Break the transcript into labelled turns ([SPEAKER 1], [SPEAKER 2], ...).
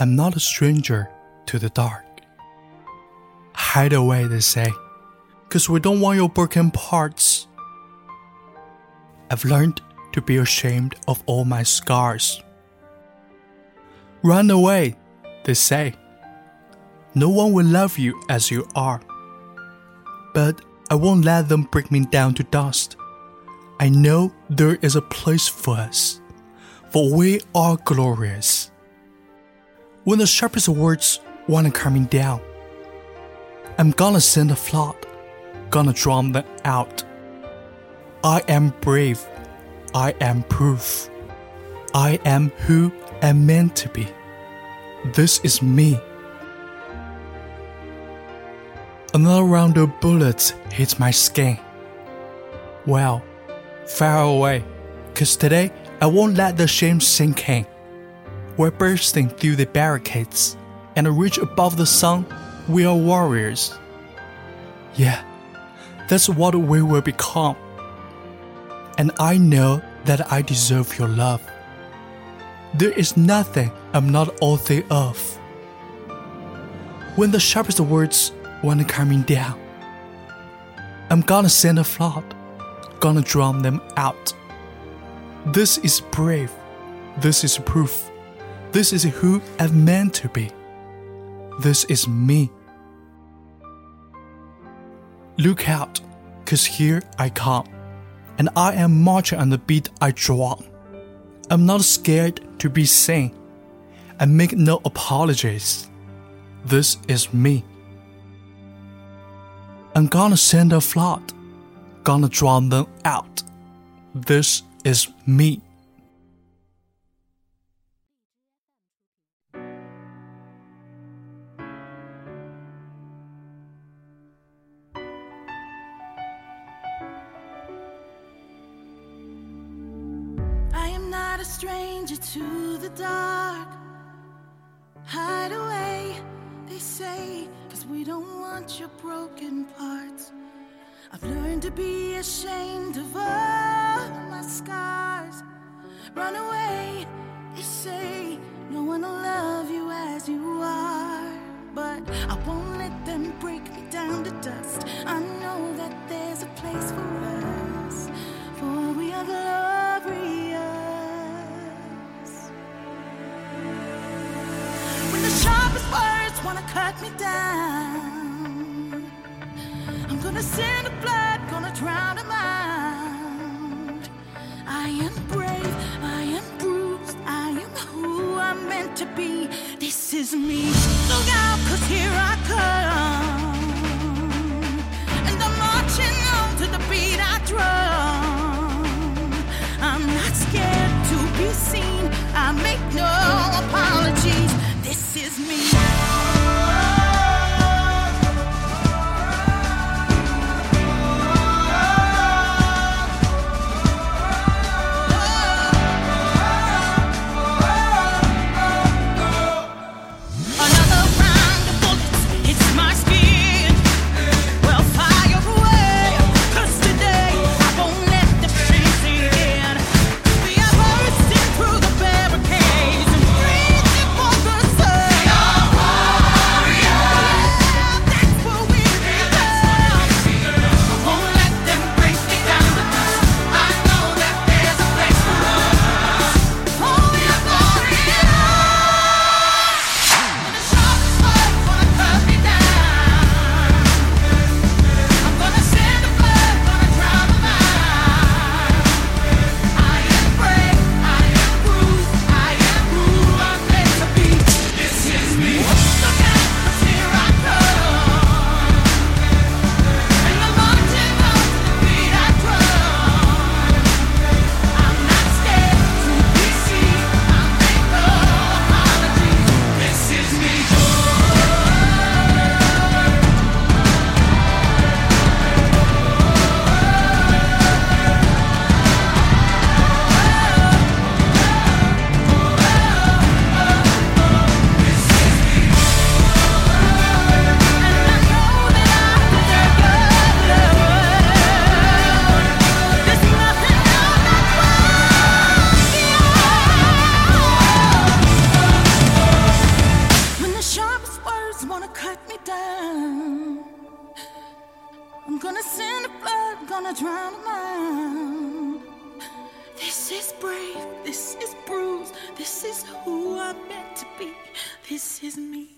[SPEAKER 1] I'm not a stranger to the dark. Hide away, they say, cause we don't want your broken parts. I've learned to be ashamed of all my scars. Run away, they say. No one will love you as you are. But I won't let them break me down to dust. I know there is a place for us, for we are glorious. When the sharpest words wanna me down, I'm gonna send a flood, gonna drown them out. I am brave, I am proof. I am who I'm meant to be. This is me. Another round of bullets hits my skin. Well, far away, cause today I won't let the shame sink in. We're bursting through the barricades, and reach above the sun, we are warriors. Yeah, that's what we will become. And I know that I deserve your love. There is nothing I'm not worthy of. When the sharpest words wanna coming down, I'm gonna send a flood, gonna drown them out. This is brave. This is proof. This is who I'm meant to be. This is me. Look out, cause here I come, and I am marching on the beat I draw. I'm not scared to be seen. I make no apologies. This is me. I'm gonna send a flood, gonna drown them out. This is me.
[SPEAKER 2] Not a stranger to the dark. Hide away, they say, cause we don't want your broken parts. I've learned to be ashamed of all my scars. Run away, they say, no one will love you as you are. But I won't let the words wanna cut me down, I'm gonna send a flood, gonna drown them out. I am is me. Drown mind. This is brave, this is bruised, this is who I'm meant to be, this is me.